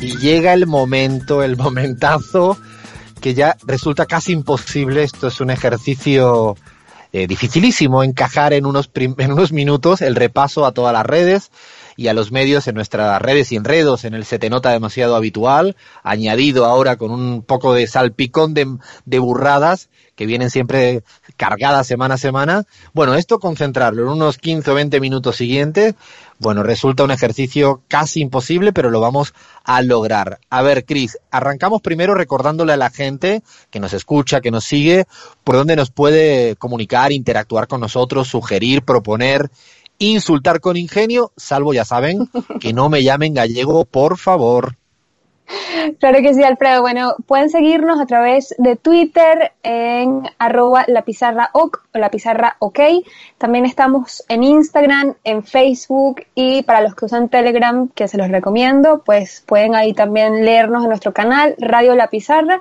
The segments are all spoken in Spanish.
Y llega el momento, el momentazo, que ya resulta casi imposible. Esto es un ejercicio eh, dificilísimo, encajar en unos, en unos minutos el repaso a todas las redes y a los medios en nuestras redes y enredos, en el Se Te Nota demasiado habitual, añadido ahora con un poco de salpicón de, de burradas que vienen siempre cargadas semana a semana. Bueno, esto concentrarlo en unos 15 o 20 minutos siguientes, bueno, resulta un ejercicio casi imposible, pero lo vamos a lograr. A ver, Cris, arrancamos primero recordándole a la gente que nos escucha, que nos sigue, por dónde nos puede comunicar, interactuar con nosotros, sugerir, proponer, insultar con ingenio, salvo ya saben, que no me llamen gallego, por favor. Claro que sí, Alfredo. Bueno, pueden seguirnos a través de Twitter en arroba la pizarra o la pizarra ok. También estamos en Instagram, en Facebook y para los que usan Telegram, que se los recomiendo, pues pueden ahí también leernos en nuestro canal Radio La Pizarra.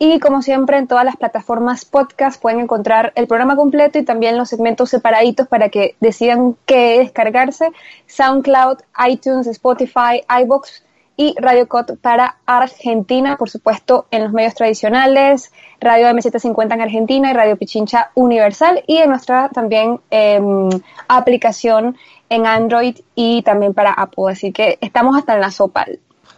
Y como siempre, en todas las plataformas podcast pueden encontrar el programa completo y también los segmentos separaditos para que decidan qué descargarse. SoundCloud, iTunes, Spotify, iBox y Radio Cot para Argentina, por supuesto, en los medios tradicionales, Radio M750 en Argentina y Radio Pichincha Universal y en nuestra también em, aplicación en Android y también para Apple. Así que estamos hasta en la sopa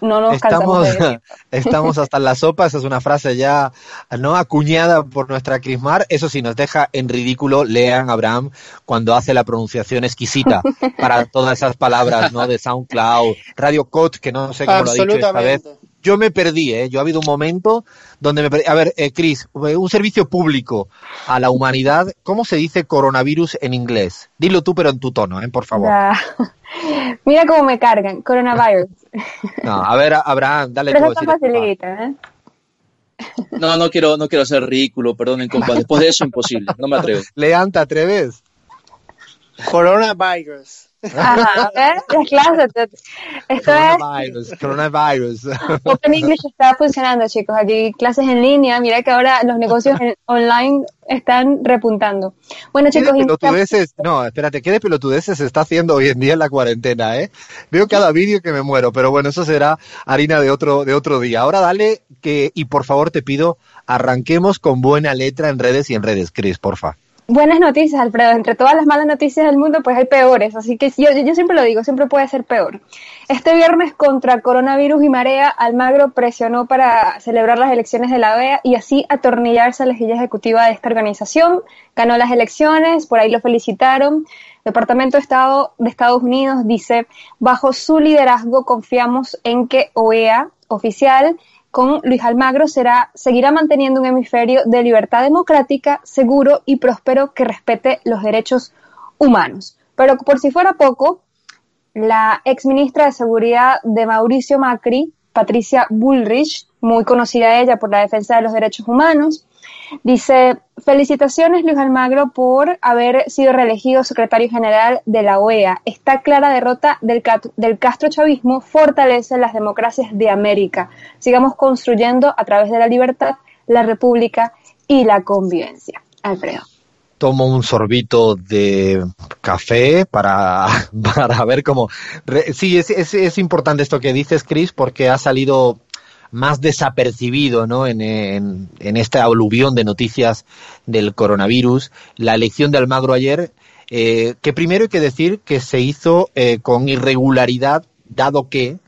no nos estamos, estamos hasta en la sopa, esa es una frase ya no acuñada por nuestra Crismar, eso sí nos deja en ridículo, lean Abraham cuando hace la pronunciación exquisita para todas esas palabras, ¿no? De SoundCloud, Radio Code, que no sé cómo lo ha dicho esta vez yo me perdí, ¿eh? Yo ha habido un momento donde me perdí. A ver, eh, Chris, un servicio público a la humanidad, ¿cómo se dice coronavirus en inglés? Dilo tú, pero en tu tono, ¿eh? Por favor. Mira cómo me cargan, coronavirus. no, a ver, Abraham, dale pero tú. facilita, ¿eh? No, no quiero, no quiero ser ridículo, perdonen, compa. Después de eso, imposible. No me atrevo. Leán, ¿te atreves? Coronavirus. Ajá, ¿ves? Clases. Esto coronavirus, coronavirus. Open English está funcionando, chicos. Aquí clases en línea. Mira que ahora los negocios online están repuntando. Bueno, chicos. Pelotudeces, no, espérate, ¿qué de pelotudeces se está haciendo hoy en día en la cuarentena, eh? Veo cada vídeo que me muero, pero bueno, eso será harina de otro, de otro día. Ahora dale que, y por favor te pido, arranquemos con buena letra en redes y en redes, Chris, porfa buenas noticias, Alfredo. Entre todas las malas noticias del mundo, pues hay peores. Así que yo, siempre lo digo, siempre puede ser peor. Este viernes, contra coronavirus y marea, Almagro presionó para celebrar las elecciones de la OEA y así atornillarse a la legislación ejecutiva de esta organización. Ganó las elecciones, por ahí lo felicitaron. Departamento de Estado de Estados Unidos dice, bajo su liderazgo confiamos en que OEA oficial con Luis Almagro será, seguirá manteniendo un hemisferio de libertad democrática, seguro y próspero que respete los derechos humanos. Pero por si fuera poco, la ex ministra de Seguridad de Mauricio Macri, Patricia Bullrich, muy conocida ella por la defensa de los derechos humanos, Dice, felicitaciones Luis Almagro por haber sido reelegido secretario general de la OEA. Esta clara derrota del, del castrochavismo fortalece las democracias de América. Sigamos construyendo a través de la libertad, la república y la convivencia. Alfredo tomo un sorbito de café para, para ver cómo... Sí, es, es, es, importante esto que dices, Chris, porque ha salido más desapercibido ¿no? en, en, en esta aluvión de noticias del coronavirus. La elección de Almagro ayer, eh, que primero hay que decir que se hizo eh, con irregularidad, dado que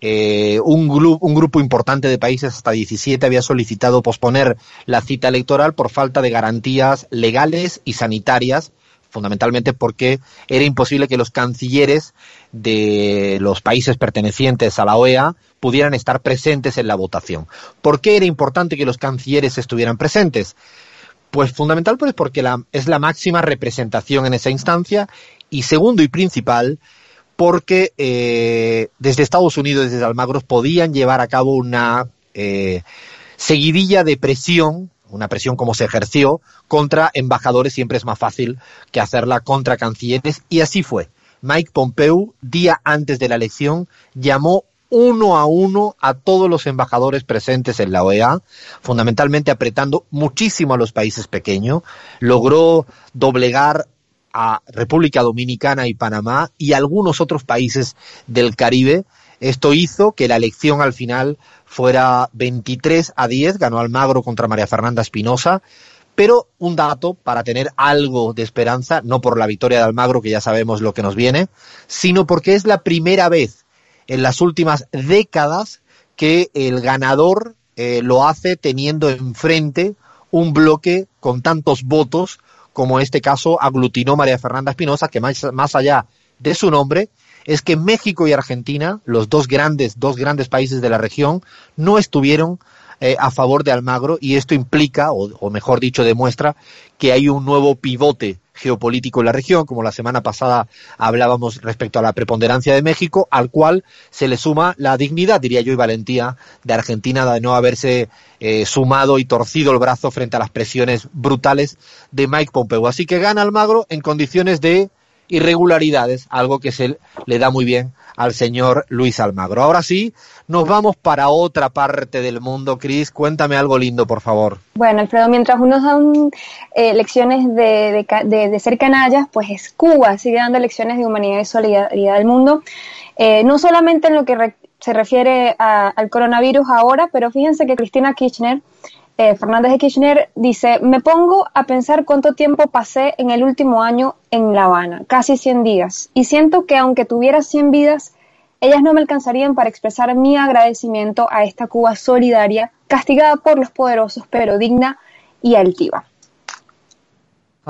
eh, un, un grupo importante de países, hasta 17, había solicitado posponer la cita electoral por falta de garantías legales y sanitarias fundamentalmente porque era imposible que los cancilleres de los países pertenecientes a la OEA pudieran estar presentes en la votación. ¿Por qué era importante que los cancilleres estuvieran presentes? Pues fundamental pues porque la, es la máxima representación en esa instancia y segundo y principal porque eh, desde Estados Unidos, desde Almagro, podían llevar a cabo una eh, seguidilla de presión una presión como se ejerció contra embajadores siempre es más fácil que hacerla contra cancilleres y así fue. Mike Pompeo, día antes de la elección, llamó uno a uno a todos los embajadores presentes en la OEA, fundamentalmente apretando muchísimo a los países pequeños, logró doblegar a República Dominicana y Panamá y algunos otros países del Caribe Esto hizo que la elección al final fuera 23 a 10, ganó Almagro contra María Fernanda Espinosa, pero un dato para tener algo de esperanza, no por la victoria de Almagro, que ya sabemos lo que nos viene, sino porque es la primera vez en las últimas décadas que el ganador eh, lo hace teniendo enfrente un bloque con tantos votos como en este caso aglutinó María Fernanda Espinosa, que más, más allá de su nombre, es que México y Argentina, los dos grandes, dos grandes países de la región, no estuvieron eh, a favor de Almagro y esto implica, o, o, mejor dicho, demuestra que hay un nuevo pivote geopolítico en la región, como la semana pasada hablábamos respecto a la preponderancia de México, al cual se le suma la dignidad, diría yo, y valentía de Argentina de no haberse eh, sumado y torcido el brazo frente a las presiones brutales de Mike Pompeo. Así que gana Almagro en condiciones de irregularidades, algo que se le da muy bien al señor Luis Almagro. Ahora sí, nos vamos para otra parte del mundo. Cris, cuéntame algo lindo, por favor. Bueno, Alfredo, mientras unos dan eh, lecciones de, de, de, de, ser canallas, pues es Cuba, sigue dando lecciones de humanidad y solidaridad del mundo. Eh, no solamente en lo que re se refiere a, al coronavirus ahora, pero fíjense que Cristina Kirchner eh, Fernández de Kirchner dice, me pongo a pensar cuánto tiempo pasé en el último año en La Habana, casi 100 días, y siento que aunque tuviera 100 vidas, ellas no me alcanzarían para expresar mi agradecimiento a esta Cuba solidaria, castigada por los poderosos, pero digna y altiva.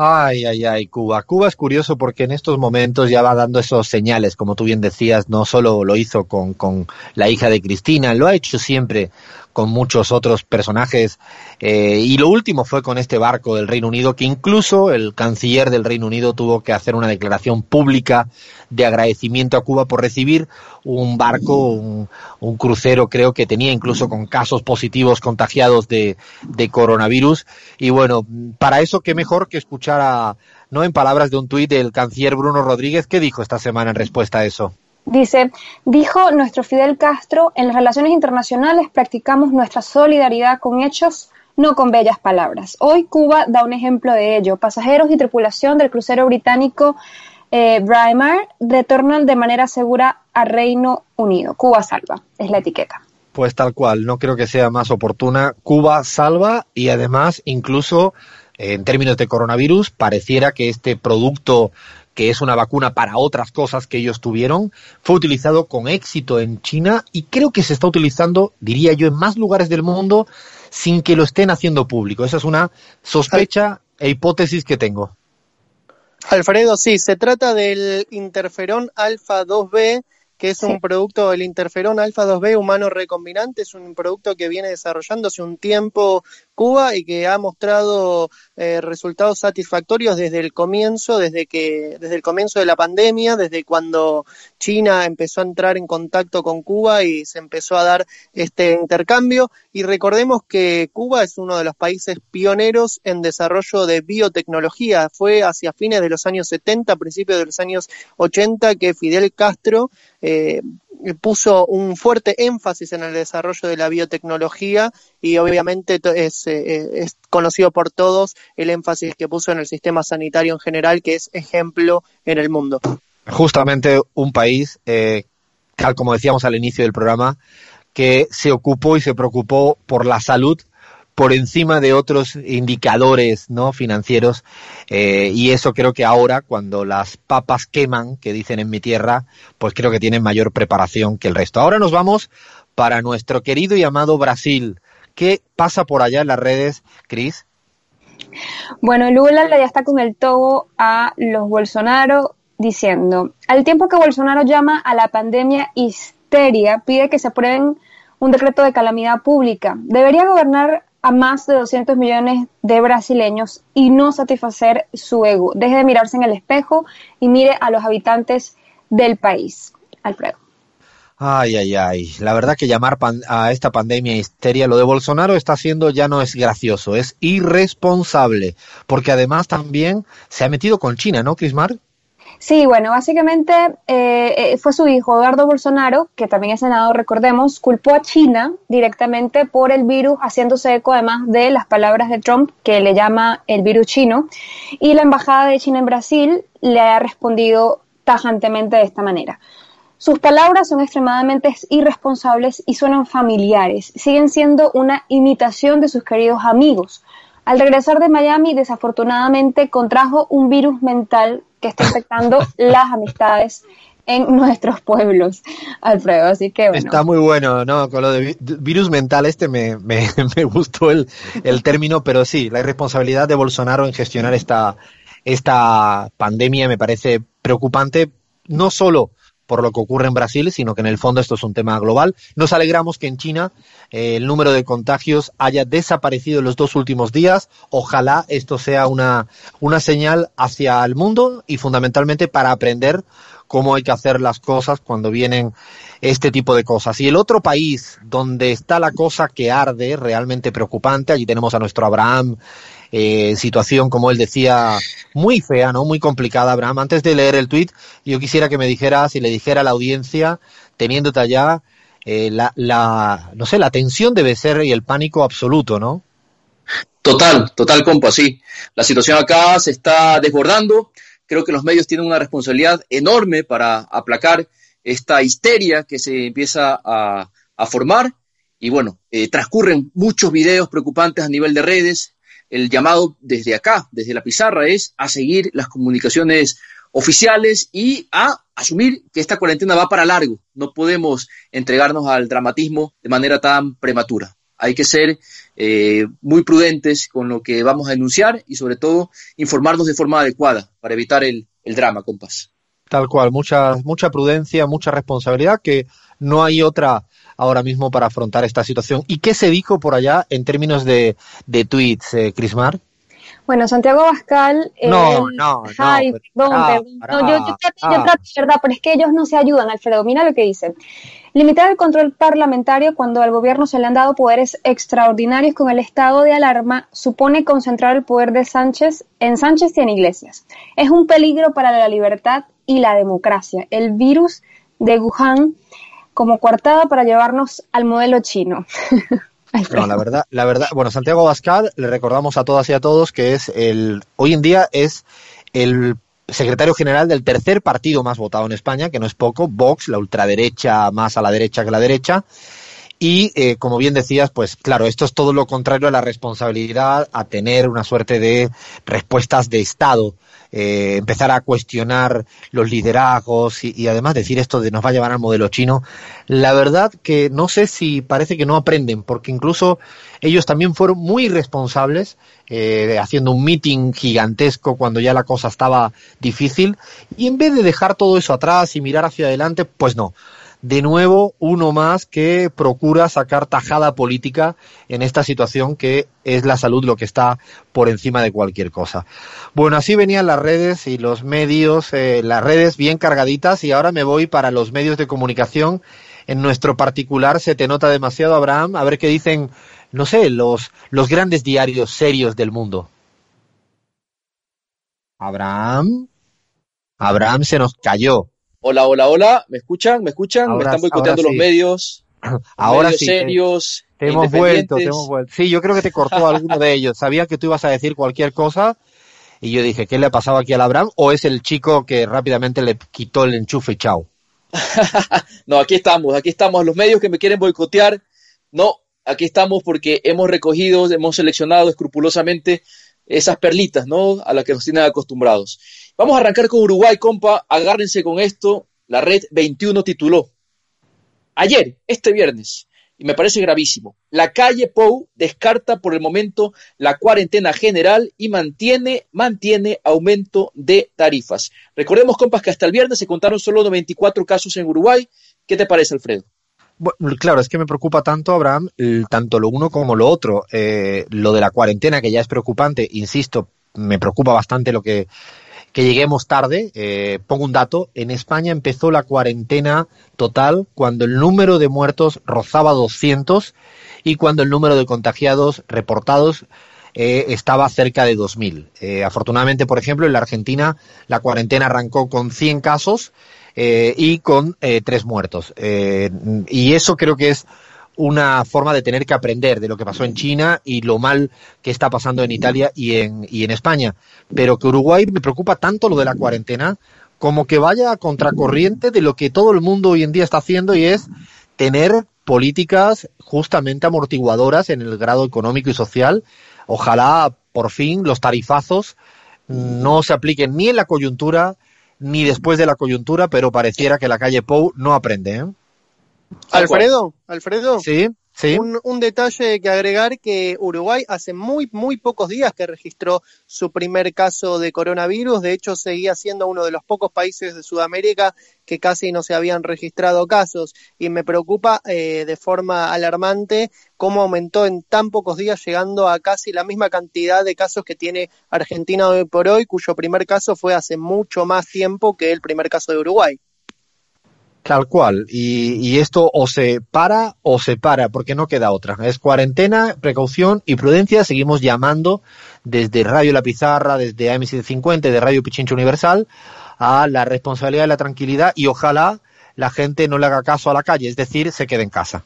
Ay, ay, ay, Cuba. Cuba es curioso porque en estos momentos ya va dando esos señales, como tú bien decías, no solo lo hizo con, con la hija de Cristina, lo ha hecho siempre con muchos otros personajes. Eh, y lo último fue con este barco del Reino Unido, que incluso el canciller del Reino Unido tuvo que hacer una declaración pública de agradecimiento a Cuba por recibir un barco, un, un crucero, creo que tenía incluso con casos positivos contagiados de, de coronavirus. Y bueno, para eso, qué mejor que escuchar a, no en palabras de un tuit del canciller Bruno Rodríguez, ¿qué dijo esta semana en respuesta a eso? Dice, dijo nuestro Fidel Castro, en las relaciones internacionales practicamos nuestra solidaridad con hechos, no con bellas palabras. Hoy Cuba da un ejemplo de ello. Pasajeros y tripulación del crucero británico eh, Braemar retornan de manera segura a Reino Unido. Cuba salva, es la etiqueta. Pues tal cual, no creo que sea más oportuna. Cuba salva y además incluso en términos de coronavirus pareciera que este producto que es una vacuna para otras cosas que ellos tuvieron, fue utilizado con éxito en China y creo que se está utilizando, diría yo, en más lugares del mundo sin que lo estén haciendo público. Esa es una sospecha e hipótesis que tengo. Alfredo, sí, se trata del interferón alfa 2B, que es un producto del interferón alfa 2B humano recombinante, es un producto que viene desarrollándose un tiempo Cuba y que ha mostrado eh, resultados satisfactorios desde el comienzo, desde que desde el comienzo de la pandemia, desde cuando China empezó a entrar en contacto con Cuba y se empezó a dar este intercambio. Y recordemos que Cuba es uno de los países pioneros en desarrollo de biotecnología, fue hacia fines de los años 70, principios de los años 80 que Fidel Castro eh, puso un fuerte énfasis en el desarrollo de la biotecnología y obviamente es, eh, es, conocido por todos el énfasis que puso en el sistema sanitario en general, que es ejemplo en el mundo. Justamente un país, eh, tal como decíamos al inicio del programa, que se ocupó y se preocupó por la salud por encima de otros indicadores no financieros eh, y eso creo que ahora cuando las papas queman que dicen en mi tierra pues creo que tienen mayor preparación que el resto. Ahora nos vamos para nuestro querido y amado Brasil. Qué pasa por allá en las redes Cris bueno Lula ya está con el togo a los Bolsonaro diciendo al tiempo que Bolsonaro llama a la pandemia histeria pide que se aprueben un decreto de calamidad pública. Debería gobernar a más de 200 millones de brasileños y no satisfacer su ego. Deje de mirarse en el espejo y mire a los habitantes del país. Alfredo. Ay, ay, ay. La verdad que llamar a esta pandemia histeria, lo de Bolsonaro está siendo ya no es gracioso, es irresponsable, porque además también se ha metido con China, ¿no, Crismar? Sí, bueno, básicamente eh, fue su hijo Eduardo Bolsonaro, que también es senador, recordemos, culpó a China directamente por el virus, haciéndose eco además de las palabras de Trump, que le llama el virus chino, y la embajada de China en Brasil le ha respondido tajantemente de esta manera. Sus palabras son extremadamente irresponsables y suenan familiares. Siguen siendo una imitación de sus queridos amigos. Al regresar de Miami, desafortunadamente contrajo un virus mental que está afectando las amistades en nuestros pueblos, Alfredo. Así que. Está muy bueno, ¿no? Con lo de virus mental, este me, me, me gustó el, el, término, pero sí, la irresponsabilidad de Bolsonaro en gestionar esta, esta pandemia me parece preocupante, no solo por lo que ocurre en Brasil, sino que en el fondo esto es un tema global. Nos alegramos que en China eh, el número de contagios haya desaparecido en los dos últimos días. Ojalá esto sea una, una señal hacia el mundo y fundamentalmente para aprender cómo hay que hacer las cosas cuando vienen este tipo de cosas. Y el otro país donde está la cosa que arde, realmente preocupante, allí tenemos a nuestro Abraham, eh, situación, como él decía, muy fea, ¿no? Muy complicada, Abraham. Antes de leer el tuit, yo quisiera que me dijeras y le dijera a la audiencia, teniéndote allá, eh, la, la, no sé, la tensión debe ser y el pánico absoluto, ¿no? Total, total, compa, sí. La situación acá se está desbordando. Creo que los medios tienen una responsabilidad enorme para aplacar esta histeria que se empieza a, formar. Y bueno, eh, transcurren muchos videos preocupantes a nivel de redes. El llamado desde acá, desde la pizarra, es a seguir las comunicaciones oficiales y a asumir que esta cuarentena va para largo. No podemos entregarnos al dramatismo de manera tan prematura. Hay que ser eh, muy prudentes con lo que vamos a denunciar y sobre todo informarnos de forma adecuada para evitar el, el drama, compás. Tal cual, mucha, mucha prudencia, mucha responsabilidad, que no hay otra ahora mismo para afrontar esta situación. ¿Y qué se dijo por allá en términos de, de tweets, eh, Crismar? Bueno, Santiago Bascal. No, no, no. Ay, perdón, perdón. yo, yo, trato, yo trato, ¿verdad? Pero es que ellos no se ayudan, Alfredo. Mira lo que dicen. Limitar el control parlamentario cuando al gobierno se le han dado poderes extraordinarios con el estado de alarma supone concentrar el poder de Sánchez en Sánchez y en Iglesias. Es un peligro para la libertad y la democracia. El virus de Wuhan como coartada para llevarnos al modelo chino. No, la verdad, la verdad, bueno, Santiago Bascal, le recordamos a todas y a todos que es el, hoy en día es el secretario general del tercer partido más votado en España, que no es poco, Vox, la ultraderecha más a la derecha que la derecha. Y, eh, como bien decías, pues claro, esto es todo lo contrario a la responsabilidad, a tener una suerte de respuestas de Estado eh, empezar a cuestionar los liderazgos y, y, además decir esto de nos va a llevar al modelo chino, la verdad que no sé si parece que no aprenden, porque incluso ellos también fueron muy responsables eh, haciendo un meeting gigantesco cuando ya la cosa estaba difícil. Y en vez de dejar todo eso atrás y mirar hacia adelante, pues no de nuevo uno más que procura sacar tajada política en esta situación que es la salud lo que está por encima de cualquier cosa. Bueno, así venían las redes y los medios, eh, las redes bien cargaditas y ahora me voy para los medios de comunicación. En nuestro particular se te nota demasiado, Abraham, a ver qué dicen, no sé, los, los grandes diarios serios del mundo. Abraham. Abraham se nos cayó. Hola, hola, hola. ¿Me escuchan? ¿Me escuchan? Ahora, Me están boicoteando los medios. Ahora medios sí. serios. Te hemos vuelto, te hemos vuelto. Sí, yo creo que te cortó alguno de ellos. Sabía que tú ibas a decir cualquier cosa y yo dije, ¿qué le ha pasado aquí al Abraham? ¿O es el chico que rápidamente le quitó el enchufe y chao? no, aquí estamos, aquí estamos. Los medios que me quieren boicotear, no, aquí estamos porque hemos recogido, hemos seleccionado escrupulosamente esas perlitas, ¿no? A las que nos tienen acostumbrados. Vamos a arrancar con Uruguay, compa. Agárrense con esto. La red 21 tituló. Ayer, este viernes, y me parece gravísimo, la calle Pou descarta por el momento la cuarentena general y mantiene, mantiene aumento de tarifas. Recordemos, compas, que hasta el viernes se contaron solo 94 casos en Uruguay. ¿Qué te parece, Alfredo? Bueno, claro, es que me preocupa tanto, Abraham, tanto lo uno como lo otro. Eh, lo de la cuarentena, que ya es preocupante, insisto, me preocupa bastante lo que que lleguemos tarde. Eh, pongo un dato. En España empezó la cuarentena total cuando el número de muertos rozaba 200 y cuando el número de contagiados reportados eh, estaba cerca de 2.000. Eh, afortunadamente, por ejemplo, en la Argentina la cuarentena arrancó con 100 casos eh, y con eh, tres muertos. Y eso creo que es una forma de tener que aprender de lo que pasó en China y lo mal que está pasando en Italia y en, España. Pero que Uruguay me preocupa tanto lo de la cuarentena como que vaya a contracorriente de lo que todo el mundo hoy en día está haciendo y es tener políticas justamente amortiguadoras en el grado económico y social. Ojalá por fin los tarifazos no se apliquen ni en la coyuntura ni después de la coyuntura, pero pareciera que la calle Pou no aprende. ¿eh? Alfredo, Alfredo. Sí. Un, detalle que agregar que Uruguay hace muy, muy pocos días que registró su primer caso de coronavirus. De hecho, seguía siendo uno de los pocos países de Sudamérica que casi no se habían registrado casos. Y me preocupa eh, de forma alarmante cómo aumentó en tan pocos días, llegando a casi la misma cantidad de casos que tiene Argentina hoy por hoy, cuyo primer caso fue hace mucho más tiempo que el primer caso de Uruguay. Tal cual. Y, esto o se para o se para, porque no queda otra. Es cuarentena, precaución y prudencia. Seguimos llamando desde Radio La Pizarra, desde AM750, de Radio Pichincho Universal, a la responsabilidad y la tranquilidad y ojalá la gente no le haga caso a la calle, es decir, se quede en casa.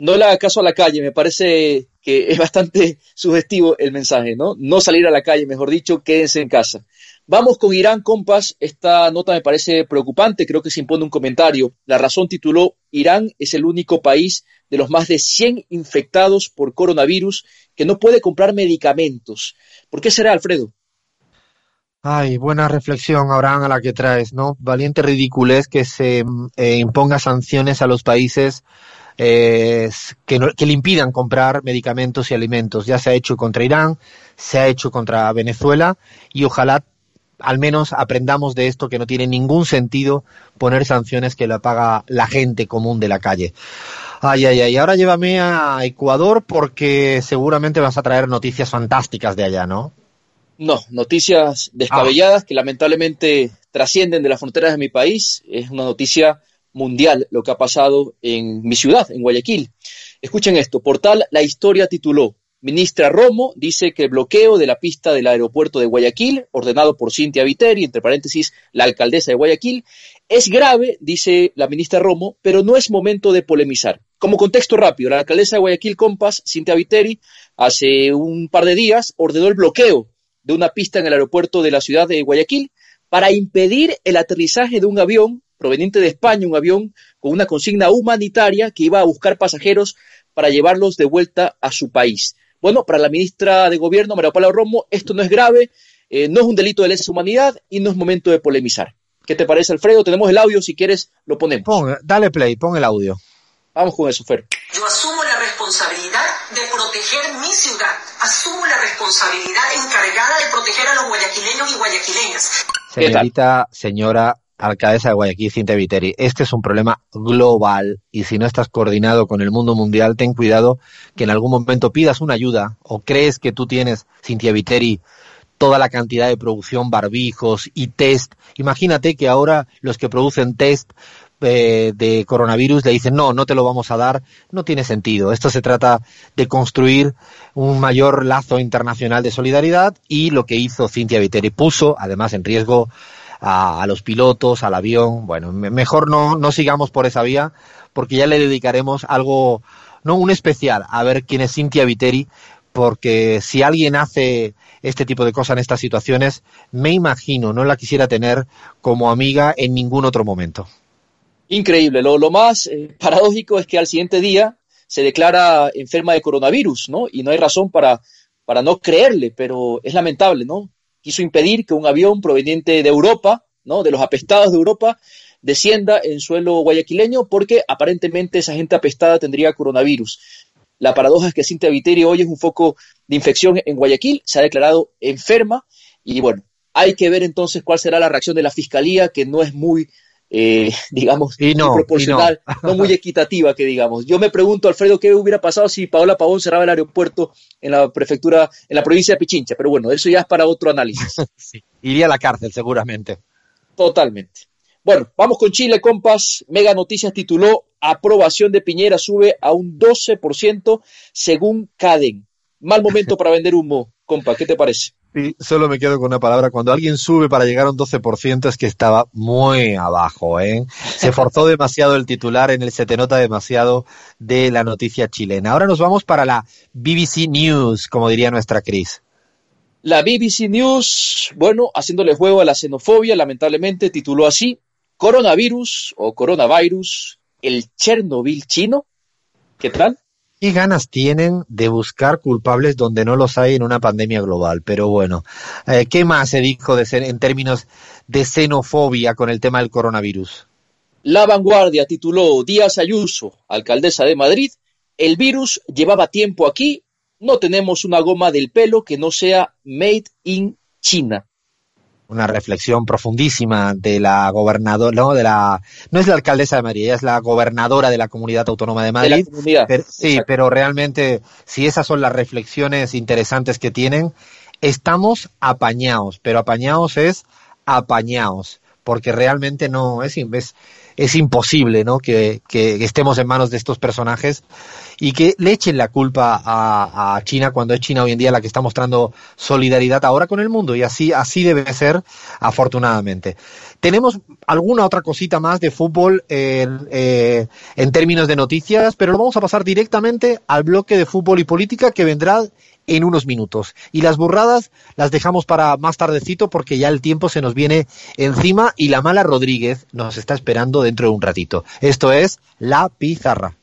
No le haga caso a la calle, me parece que es bastante sugestivo el mensaje, ¿no? No salir a la calle, mejor dicho, quédense en casa. Vamos con Irán Compas. Esta nota me parece preocupante, creo que se impone un comentario. La razón tituló Irán es el único país de los más de 100 infectados por coronavirus que no puede comprar medicamentos. ¿Por qué será, Alfredo? Ay, buena reflexión, Abraham, a la que traes, ¿no? Valiente ridiculez que se eh, imponga sanciones a los países eh, que, que, le impidan comprar medicamentos y alimentos. Ya se ha hecho contra Irán, se ha hecho contra Venezuela y ojalá al menos aprendamos de esto que no tiene ningún sentido poner sanciones que la paga la gente común de la calle. Ay, ay, ay, ahora llévame a Ecuador porque seguramente vas a traer noticias fantásticas de allá, ¿no? No, noticias descabelladas que lamentablemente trascienden de las fronteras de mi país. Es una noticia mundial lo que ha pasado en mi ciudad, en Guayaquil. Escuchen esto, portal La Historia tituló Ministra Romo dice que el bloqueo de la pista del aeropuerto de Guayaquil, ordenado por Cintia Viteri, entre paréntesis, la alcaldesa de Guayaquil, es grave, dice la ministra Romo, pero no es momento de polemizar. Como contexto rápido, la alcaldesa de Guayaquil, Compas, Cintia Viteri, hace un par de días ordenó el bloqueo de una pista en el aeropuerto de la ciudad de Guayaquil para impedir el aterrizaje de un avión proveniente de España, un avión con una consigna humanitaria que iba a buscar pasajeros para llevarlos de vuelta a su país. Bueno, para la ministra de Gobierno, María Paula Romo, esto no es grave, eh, no es un delito de lesa humanidad y no es momento de polemizar. ¿Qué te parece, Alfredo? Tenemos el audio, si quieres, lo ponemos. dale play, pon el audio. Vamos con eso, Fer. Yo asumo la responsabilidad de proteger mi ciudad. Asumo la responsabilidad encargada de proteger a los guayaquileños y guayaquileñas. Señorita, señora, alcaldesa de Guayaquil, Cintia Viteri, este es un problema global y si no estás coordinado con el mundo mundial, ten cuidado que en algún momento pidas una ayuda o crees que tú tienes, Cintia Viteri, toda la cantidad de producción, barbijos y test. Imagínate que ahora los que producen test eh, de coronavirus le dicen no, no te lo vamos a dar, no tiene sentido. Esto se trata de construir un mayor lazo internacional de solidaridad y lo que hizo Cintia Viteri puso, además en riesgo a, los pilotos, al avión. Bueno, mejor no, no sigamos por esa vía porque ya le dedicaremos algo, no un especial, a ver quién es Cintia Viteri, porque si alguien hace este tipo de cosas en estas situaciones, me imagino, no la quisiera tener como amiga en ningún otro momento. Increíble. Lo, lo más eh, paradójico es que al siguiente día se declara enferma de coronavirus, ¿no? Y no hay razón para, para no creerle, pero es lamentable, ¿no? Quiso impedir que un avión proveniente de Europa, ¿no? de los apestados de Europa, descienda en suelo guayaquileño porque aparentemente esa gente apestada tendría coronavirus. La paradoja es que Cintia Viteri hoy es un foco de infección en Guayaquil, se ha declarado enferma y bueno, hay que ver entonces cuál será la reacción de la fiscalía, que no es muy eh, digamos, proporcional, no. muy equitativa, que digamos. Yo me pregunto, Alfredo, ¿qué hubiera pasado si Paola Pavón cerraba el aeropuerto en la prefectura, en la provincia de Pichincha? Pero bueno, eso ya es para otro análisis. Iría a la cárcel, seguramente. Totalmente. Bueno, vamos con Chile, compas. Mega Noticias tituló Aprobación de Piñera sube a un 12% según Caden. Mal momento para vender humo, compa, ¿qué te parece? Sí, solo me quedo con una palabra. Cuando alguien sube para llegar a un 12% es que estaba muy abajo, ¿eh? Se forzó demasiado el titular en el se te nota demasiado de la noticia chilena. Ahora nos vamos para la BBC News, como diría nuestra Cris. La BBC News, bueno, haciéndole juego a la xenofobia, lamentablemente tituló así, coronavirus o coronavirus, el Chernobyl chino. ¿Qué tal? ¿Qué ganas tienen de buscar culpables donde no los hay en una pandemia global? Pero bueno, eh, ¿qué más se dijo en términos de xenofobia con el tema del coronavirus? La vanguardia tituló Díaz Ayuso, alcaldesa de Madrid, el virus llevaba tiempo aquí, no tenemos una goma del pelo que no sea made in China una reflexión profundísima de la gobernadora, no, de la, no es la alcaldesa de Madrid, ella es la gobernadora de la comunidad autónoma de Madrid. sí, pero realmente, si esas son las reflexiones interesantes que tienen, estamos apañados, pero apañados es apañados, porque realmente no, es, es, es imposible ¿no? Que, que, estemos en manos de estos personajes y que le echen la culpa a, a, China cuando es China hoy en día la que está mostrando solidaridad ahora con el mundo y así, así debe ser afortunadamente. Tenemos alguna otra cosita más de fútbol en, eh, en términos de noticias, pero lo vamos a pasar directamente al bloque de fútbol y política que vendrá en unos minutos. Y las burradas las dejamos para más tardecito porque ya el tiempo se nos viene encima y la mala Rodríguez nos está esperando dentro de un ratito. Esto es La Pizarra.